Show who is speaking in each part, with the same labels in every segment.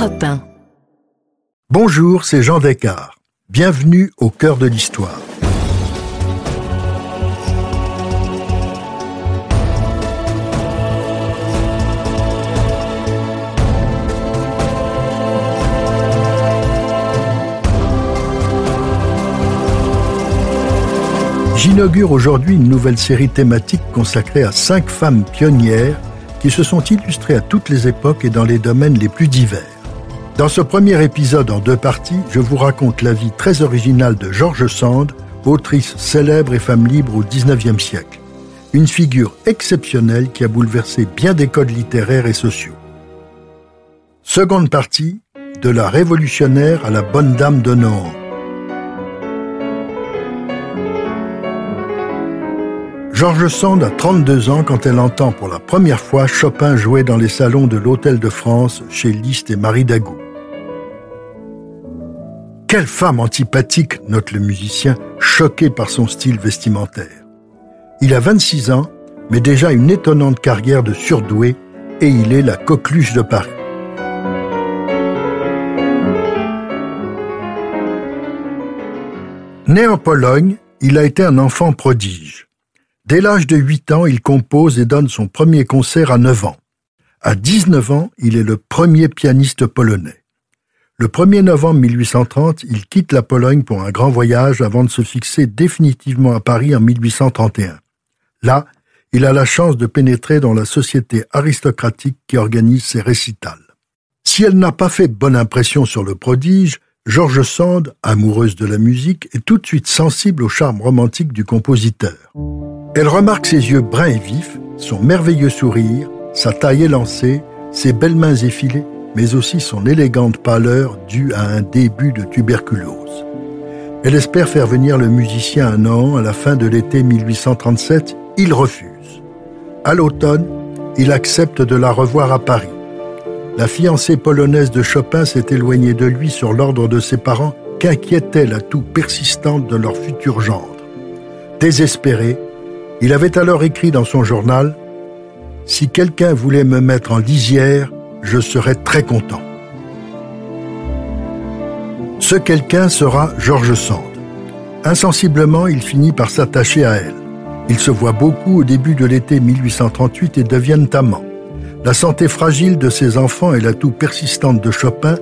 Speaker 1: Europe 1.
Speaker 2: Bonjour, c'est Jean Descartes. Bienvenue au cœur de l'histoire. J'inaugure aujourd'hui une nouvelle série thématique consacrée à cinq femmes pionnières qui se sont illustrées à toutes les époques et dans les domaines les plus divers. Dans ce premier épisode en deux parties, je vous raconte la vie très originale de George Sand, autrice célèbre et femme libre au XIXe siècle. Une figure exceptionnelle qui a bouleversé bien des codes littéraires et sociaux. Seconde partie, de la révolutionnaire à la bonne dame de Nohant. George Sand a 32 ans quand elle entend pour la première fois Chopin jouer dans les salons de l'Hôtel de France chez Liszt et Marie Dagou. Quelle femme antipathique, note le musicien, choqué par son style vestimentaire. Il a 26 ans, mais déjà une étonnante carrière de surdoué, et il est la coqueluche de Paris. Né en Pologne, il a été un enfant prodige. Dès l'âge de 8 ans, il compose et donne son premier concert à 9 ans. À 19 ans, il est le premier pianiste polonais. Le 1er novembre 1830, il quitte la Pologne pour un grand voyage avant de se fixer définitivement à Paris en 1831. Là, il a la chance de pénétrer dans la société aristocratique qui organise ses récitals. Si elle n'a pas fait bonne impression sur le prodige, George Sand, amoureuse de la musique, est tout de suite sensible au charme romantique du compositeur. Elle remarque ses yeux bruns et vifs, son merveilleux sourire, sa taille élancée, ses belles mains effilées, mais aussi son élégante pâleur due à un début de tuberculose. Elle espère faire venir le musicien un an à la fin de l'été 1837. Il refuse. À l'automne, il accepte de la revoir à Paris. La fiancée polonaise de Chopin s'est éloignée de lui sur l'ordre de ses parents qu'inquiétait la toux persistante de leur futur gendre. Désespéré, il avait alors écrit dans son journal Si quelqu'un voulait me mettre en lisière, je serais très content. Ce quelqu'un sera George Sand. Insensiblement, il finit par s'attacher à elle. Ils se voient beaucoup au début de l'été 1838 et deviennent amants. La santé fragile de ses enfants et la toux persistante de Chopin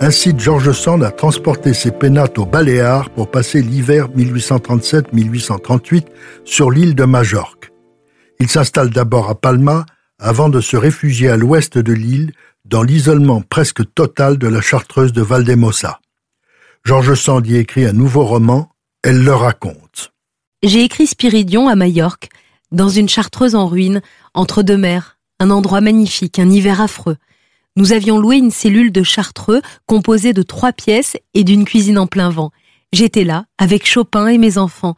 Speaker 2: incite George Sand à transporter ses pénates aux Baléares pour passer l'hiver 1837-1838 sur l'île de Majorque. Il s'installe d'abord à Palma avant de se réfugier à l'ouest de l'île dans l'isolement presque total de la chartreuse de Valdemosa. George Sand y écrit un nouveau roman, elle le raconte.
Speaker 3: J'ai écrit Spiridion à Majorque, dans une chartreuse en ruine, entre deux mers, un endroit magnifique, un hiver affreux. Nous avions loué une cellule de Chartreux composée de trois pièces et d'une cuisine en plein vent. J'étais là, avec Chopin et mes enfants.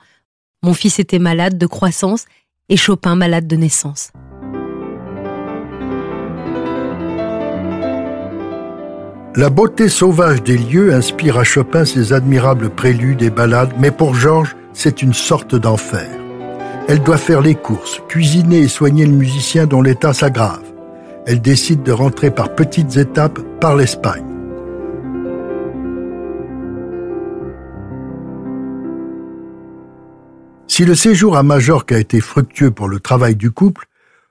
Speaker 3: Mon fils était malade de croissance et Chopin malade de naissance.
Speaker 2: La beauté sauvage des lieux inspire à Chopin ses admirables préludes et ballades, mais pour Georges, c'est une sorte d'enfer. Elle doit faire les courses, cuisiner et soigner le musicien dont l'état s'aggrave elle décide de rentrer par petites étapes par l'Espagne. Si le séjour à Majorque a été fructueux pour le travail du couple,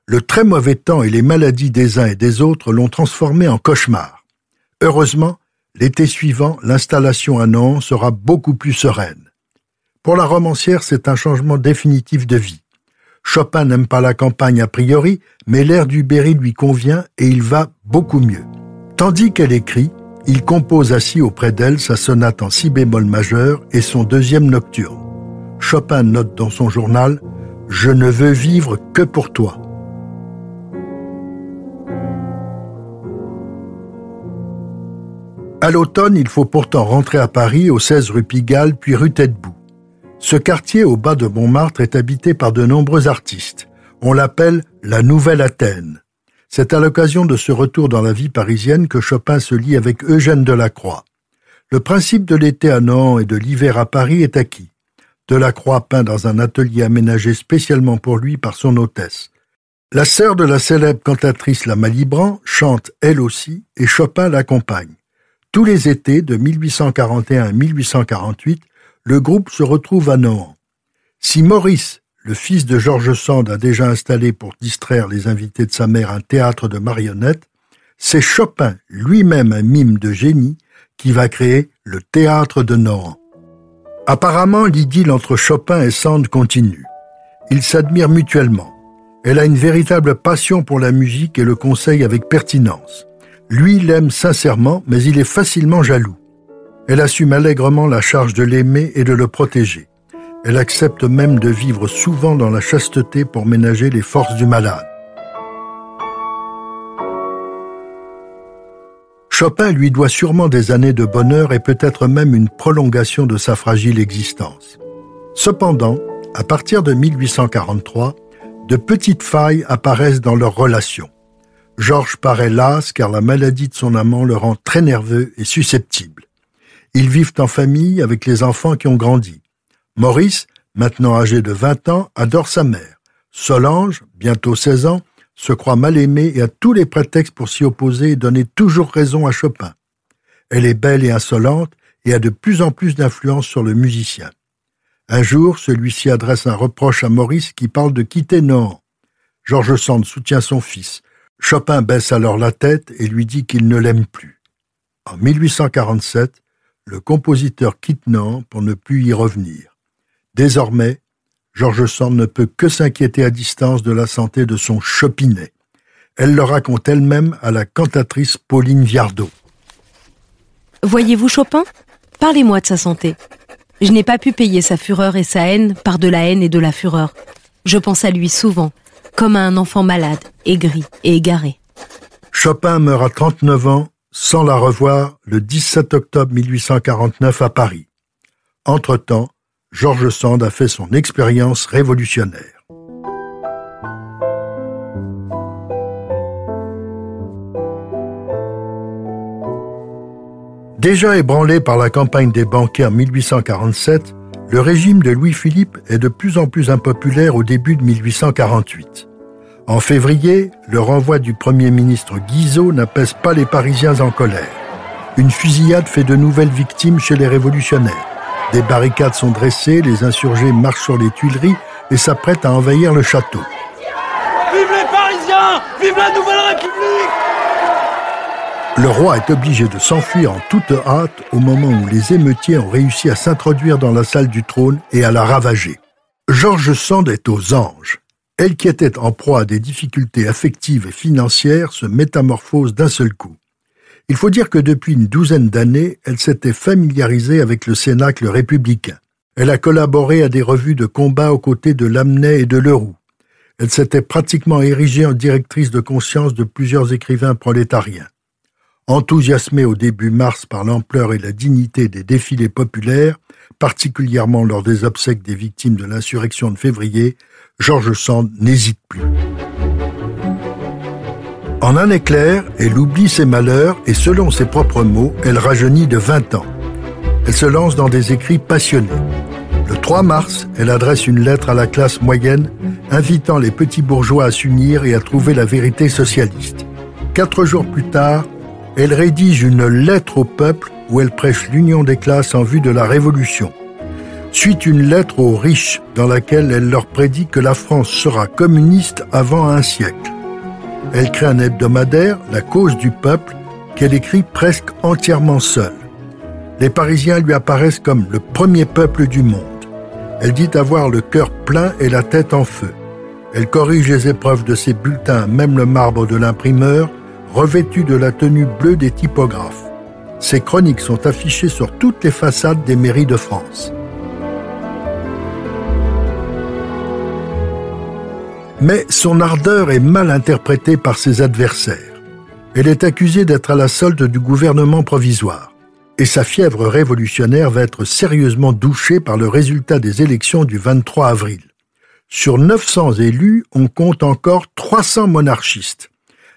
Speaker 2: le très mauvais temps et les maladies des uns et des autres l'ont transformé en cauchemar. Heureusement, l'été suivant, l'installation à Nantes sera beaucoup plus sereine. Pour la romancière, c'est un changement définitif de vie. Chopin n'aime pas la campagne a priori, mais l'air du Berry lui convient et il va beaucoup mieux. Tandis qu'elle écrit, il compose assis auprès d'elle sa sonate en si bémol majeur et son deuxième nocturne. Chopin note dans son journal Je ne veux vivre que pour toi. À l'automne, il faut pourtant rentrer à Paris au 16 rue Pigalle puis rue Tête-Bout. Ce quartier au bas de Montmartre est habité par de nombreux artistes. On l'appelle la Nouvelle Athènes. C'est à l'occasion de ce retour dans la vie parisienne que Chopin se lie avec Eugène Delacroix. Le principe de l'été à Nantes et de l'hiver à Paris est acquis. Delacroix peint dans un atelier aménagé spécialement pour lui par son hôtesse. La sœur de la célèbre cantatrice La Malibran chante elle aussi et Chopin l'accompagne. Tous les étés de 1841 à 1848, le groupe se retrouve à Nohant. Si Maurice, le fils de Georges Sand, a déjà installé pour distraire les invités de sa mère un théâtre de marionnettes, c'est Chopin, lui-même un mime de génie, qui va créer le théâtre de Nohant. Apparemment, l'idylle entre Chopin et Sand continue. Ils s'admirent mutuellement. Elle a une véritable passion pour la musique et le conseille avec pertinence. Lui l'aime sincèrement, mais il est facilement jaloux. Elle assume allègrement la charge de l'aimer et de le protéger. Elle accepte même de vivre souvent dans la chasteté pour ménager les forces du malade. Chopin lui doit sûrement des années de bonheur et peut-être même une prolongation de sa fragile existence. Cependant, à partir de 1843, de petites failles apparaissent dans leur relation. Georges paraît las car la maladie de son amant le rend très nerveux et susceptible. Ils vivent en famille avec les enfants qui ont grandi. Maurice, maintenant âgé de 20 ans, adore sa mère. Solange, bientôt 16 ans, se croit mal aimée et a tous les prétextes pour s'y opposer et donner toujours raison à Chopin. Elle est belle et insolente et a de plus en plus d'influence sur le musicien. Un jour, celui-ci adresse un reproche à Maurice qui parle de quitter Nohant. Georges Sand soutient son fils. Chopin baisse alors la tête et lui dit qu'il ne l'aime plus. En 1847, le compositeur quitte Nantes pour ne plus y revenir. Désormais, Georges Sand ne peut que s'inquiéter à distance de la santé de son chopinet. Elle le raconte elle-même à la cantatrice Pauline Viardot.
Speaker 3: Voyez-vous Chopin? Parlez-moi de sa santé. Je n'ai pas pu payer sa fureur et sa haine par de la haine et de la fureur. Je pense à lui souvent, comme à un enfant malade, aigri et égaré.
Speaker 2: Chopin meurt à 39 ans sans la revoir le 17 octobre 1849 à Paris. Entre-temps, Georges Sand a fait son expérience révolutionnaire. Déjà ébranlé par la campagne des banquets en 1847, le régime de Louis-Philippe est de plus en plus impopulaire au début de 1848. En février, le renvoi du Premier ministre Guizot n'apaise pas les Parisiens en colère. Une fusillade fait de nouvelles victimes chez les révolutionnaires. Des barricades sont dressées, les insurgés marchent sur les Tuileries et s'apprêtent à envahir le château.
Speaker 1: Vive les Parisiens Vive la Nouvelle République
Speaker 2: Le roi est obligé de s'enfuir en toute hâte au moment où les émeutiers ont réussi à s'introduire dans la salle du trône et à la ravager. Georges Sand est aux anges. Elle qui était en proie à des difficultés affectives et financières se métamorphose d'un seul coup. Il faut dire que depuis une douzaine d'années, elle s'était familiarisée avec le Cénacle républicain. Elle a collaboré à des revues de combat aux côtés de Lamennais et de Leroux. Elle s'était pratiquement érigée en directrice de conscience de plusieurs écrivains prolétariens. Enthousiasmée au début mars par l'ampleur et la dignité des défilés populaires, particulièrement lors des obsèques des victimes de l'insurrection de février, Georges Sand n'hésite plus. En un éclair, elle oublie ses malheurs et selon ses propres mots, elle rajeunit de 20 ans. Elle se lance dans des écrits passionnés. Le 3 mars, elle adresse une lettre à la classe moyenne invitant les petits bourgeois à s'unir et à trouver la vérité socialiste. Quatre jours plus tard, elle rédige une lettre au peuple où elle prêche l'union des classes en vue de la révolution. Suit une lettre aux riches dans laquelle elle leur prédit que la France sera communiste avant un siècle. Elle crée un hebdomadaire, La cause du peuple, qu'elle écrit presque entièrement seule. Les Parisiens lui apparaissent comme le premier peuple du monde. Elle dit avoir le cœur plein et la tête en feu. Elle corrige les épreuves de ses bulletins, même le marbre de l'imprimeur, revêtu de la tenue bleue des typographes. Ses chroniques sont affichées sur toutes les façades des mairies de France. Mais son ardeur est mal interprétée par ses adversaires. Elle est accusée d'être à la solde du gouvernement provisoire. Et sa fièvre révolutionnaire va être sérieusement douchée par le résultat des élections du 23 avril. Sur 900 élus, on compte encore 300 monarchistes.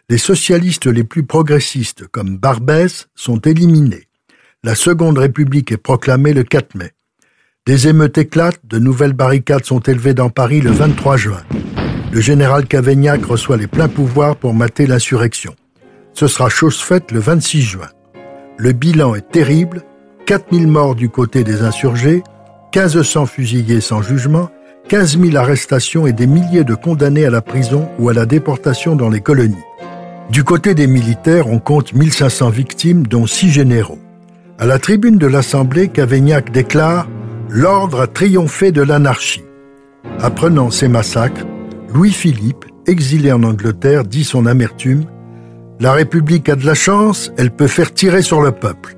Speaker 2: Les socialistes les plus progressistes, comme Barbès, sont éliminés. La Seconde République est proclamée le 4 mai. Des émeutes éclatent, de nouvelles barricades sont élevées dans Paris le 23 juin. le général Cavaignac reçoit les pleins pouvoirs pour mater l'insurrection. Ce sera chose faite le 26 juin. Le bilan est terrible, 4000 morts du côté des insurgés, 1500 fusillés sans jugement, 15 000 arrestations et des milliers de condamnés à la prison ou à la déportation dans les colonies. Du côté des militaires, on compte 1500 victimes, dont 6 généraux. À la tribune de l'Assemblée, Cavaignac déclare L'ordre a triomphé de l'anarchie. Apprenant ces massacres, Louis-Philippe, exilé en Angleterre, dit son amertume La République a de la chance, elle peut faire tirer sur le peuple.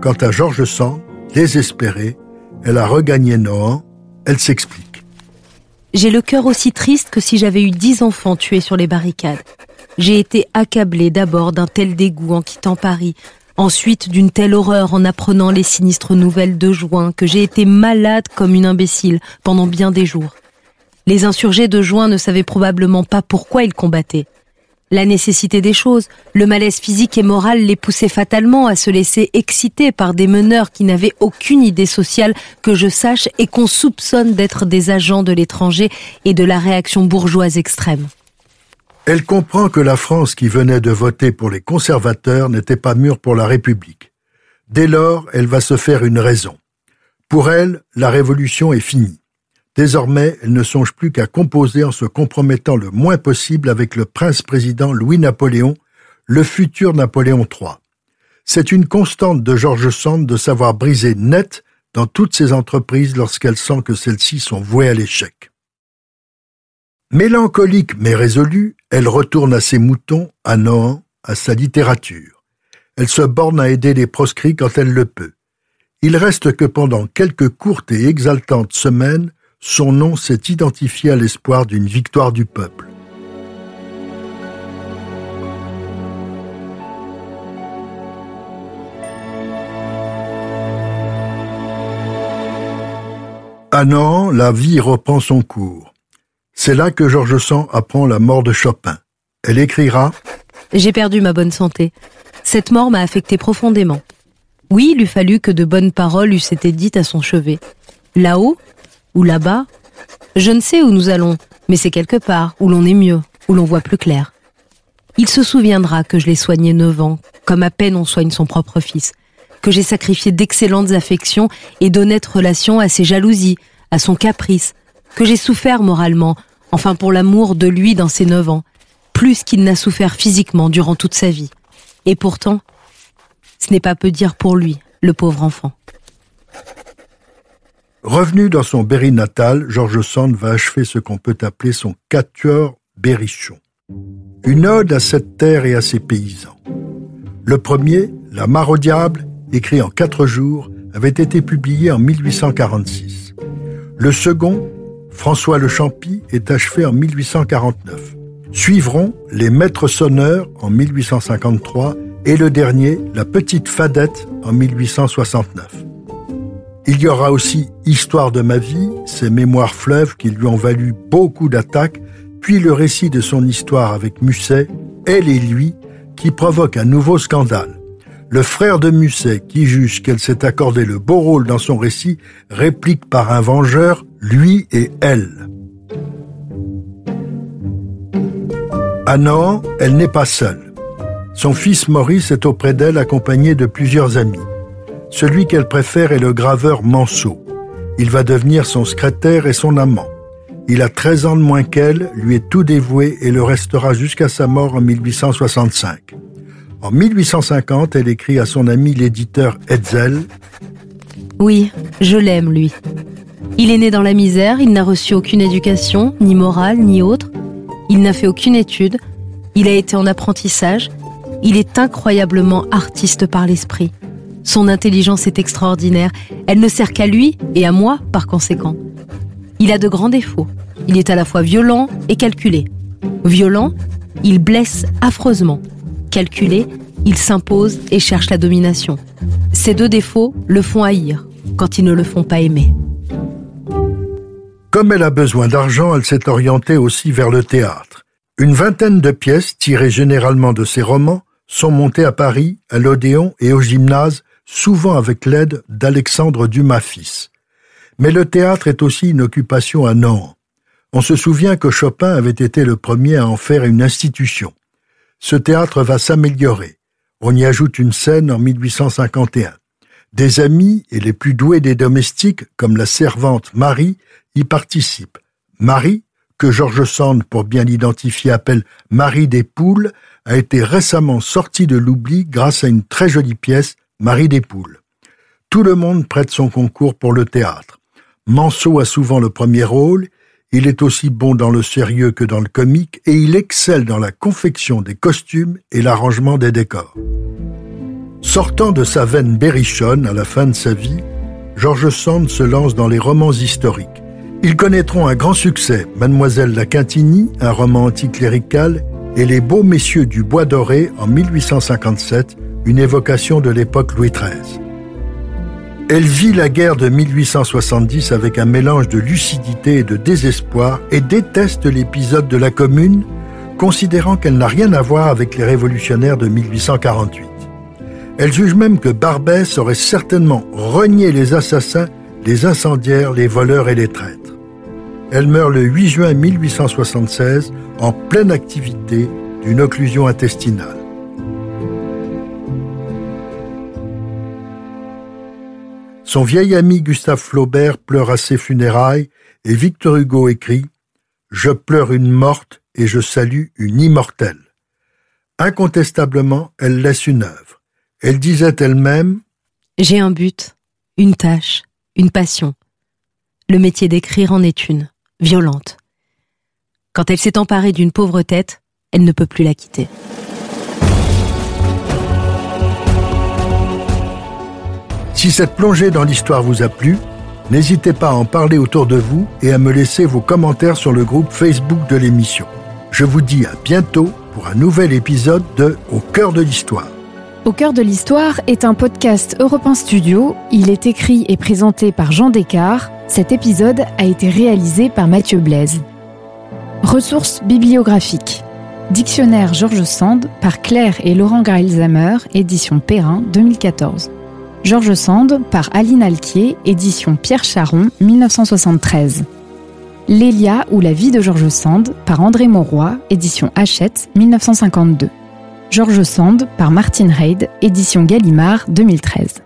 Speaker 2: Quant à Georges Sand, désespérée, elle a regagné Nohant, elle s'explique.
Speaker 3: J'ai le cœur aussi triste que si j'avais eu dix enfants tués sur les barricades. J'ai été accablée d'abord d'un tel dégoût en quittant Paris, Ensuite, d'une telle horreur en apprenant les sinistres nouvelles de juin que j'ai été malade comme une imbécile pendant bien des jours. Les insurgés de juin ne savaient probablement pas pourquoi ils combattaient. La nécessité des choses, le malaise physique et moral les poussait fatalement à se laisser exciter par des meneurs qui n'avaient aucune idée sociale que je sache et qu'on soupçonne d'être des agents de l'étranger et de la réaction bourgeoise extrême.
Speaker 2: Elle comprend que la France qui venait de voter pour les conservateurs n'était pas mûre pour la République. Dès lors, elle va se faire une raison. Pour elle, la révolution est finie. Désormais, elle ne songe plus qu'à composer en se compromettant le moins possible avec le prince-président Louis-Napoléon, le futur Napoléon III. C'est une constante de Georges Sand de savoir briser net dans toutes ses entreprises lorsqu'elle sent que celles-ci sont vouées à l'échec. Mélancolique mais résolue, elle retourne à ses moutons, à Nohant, à sa littérature. Elle se borne à aider les proscrits quand elle le peut. Il reste que pendant quelques courtes et exaltantes semaines, son nom s'est identifié à l'espoir d'une victoire du peuple. À Nohant, la vie reprend son cours. C'est là que Georges Sand apprend la mort de Chopin. Elle écrira
Speaker 3: J'ai perdu ma bonne santé. Cette mort m'a affecté profondément. Oui, il eût fallu que de bonnes paroles eussent été dites à son chevet. Là-haut Ou là-bas Je ne sais où nous allons, mais c'est quelque part où l'on est mieux, où l'on voit plus clair. Il se souviendra que je l'ai soigné neuf ans, comme à peine on soigne son propre fils, que j'ai sacrifié d'excellentes affections et d'honnêtes relations à ses jalousies, à son caprice, que j'ai souffert moralement enfin pour l'amour de lui dans ses neuf ans, plus qu'il n'a souffert physiquement durant toute sa vie. Et pourtant, ce n'est pas peu dire pour lui, le pauvre enfant.
Speaker 2: Revenu dans son Berry natal, Georges Sand va achever ce qu'on peut appeler son quatuor berrichon. Une ode à cette terre et à ses paysans. Le premier, La mare au diable, écrit en quatre jours, avait été publié en 1846. Le second, François Le Champy est achevé en 1849. Suivront Les Maîtres sonneurs en 1853 et le dernier, La Petite Fadette en 1869. Il y aura aussi Histoire de ma vie, ses mémoires fleuves qui lui ont valu beaucoup d'attaques, puis le récit de son histoire avec Musset, Elle et lui, qui provoque un nouveau scandale. Le frère de Musset, qui juge qu'elle s'est accordé le beau rôle dans son récit, réplique par un vengeur lui et elle. À Nohant, elle n'est pas seule. Son fils Maurice est auprès d'elle accompagné de plusieurs amis. Celui qu'elle préfère est le graveur Manceau. Il va devenir son secrétaire et son amant. Il a 13 ans de moins qu'elle, lui est tout dévoué et le restera jusqu'à sa mort en 1865. En 1850, elle écrit à son ami l'éditeur Hetzel
Speaker 3: Oui, je l'aime, lui. Il est né dans la misère, il n'a reçu aucune éducation, ni morale, ni autre. Il n'a fait aucune étude. Il a été en apprentissage. Il est incroyablement artiste par l'esprit. Son intelligence est extraordinaire. Elle ne sert qu'à lui et à moi par conséquent. Il a de grands défauts. Il est à la fois violent et calculé. Violent, il blesse affreusement. Calculé, il s'impose et cherche la domination. Ces deux défauts le font haïr quand ils ne le font pas aimer.
Speaker 2: Comme elle a besoin d'argent, elle s'est orientée aussi vers le théâtre. Une vingtaine de pièces, tirées généralement de ses romans, sont montées à Paris, à l'Odéon et au gymnase, souvent avec l'aide d'Alexandre Dumas fils. Mais le théâtre est aussi une occupation à Nantes. On se souvient que Chopin avait été le premier à en faire une institution. Ce théâtre va s'améliorer. On y ajoute une scène en 1851. Des amis et les plus doués des domestiques, comme la servante Marie, y participent. Marie, que George Sand, pour bien l'identifier, appelle Marie des Poules, a été récemment sortie de l'oubli grâce à une très jolie pièce, Marie des Poules. Tout le monde prête son concours pour le théâtre. Manceau a souvent le premier rôle, il est aussi bon dans le sérieux que dans le comique, et il excelle dans la confection des costumes et l'arrangement des décors. Sortant de sa veine berrichonne à la fin de sa vie, George Sand se lance dans les romans historiques. Ils connaîtront un grand succès, Mademoiselle la Quintigny, un roman anticlérical, et Les Beaux Messieurs du Bois Doré en 1857, une évocation de l'époque Louis XIII. Elle vit la guerre de 1870 avec un mélange de lucidité et de désespoir et déteste l'épisode de la Commune, considérant qu'elle n'a rien à voir avec les révolutionnaires de 1848. Elle juge même que Barbès aurait certainement renié les assassins, les incendiaires, les voleurs et les traîtres. Elle meurt le 8 juin 1876 en pleine activité d'une occlusion intestinale. Son vieil ami Gustave Flaubert pleure à ses funérailles et Victor Hugo écrit Je pleure une morte et je salue une immortelle. Incontestablement, elle laisse une œuvre. Elle disait elle-même
Speaker 3: J'ai un but, une tâche, une passion. Le métier d'écrire en est une, violente. Quand elle s'est emparée d'une pauvre tête, elle ne peut plus la quitter.
Speaker 2: Si cette plongée dans l'histoire vous a plu, n'hésitez pas à en parler autour de vous et à me laisser vos commentaires sur le groupe Facebook de l'émission. Je vous dis à bientôt pour un nouvel épisode de Au cœur de l'histoire.
Speaker 4: Au cœur de l'histoire est un podcast Europe Studio. Il est écrit et présenté par Jean Descartes. Cet épisode a été réalisé par Mathieu Blaise. Ressources bibliographiques. Dictionnaire Georges Sand par Claire et Laurent Greilsheimer, édition Perrin 2014. Georges Sand par Aline Alquier, édition Pierre Charon 1973. Lélia ou la vie de Georges Sand par André Mauroy, édition Hachette 1952. Georges Sand par Martin Reid, édition Gallimard 2013.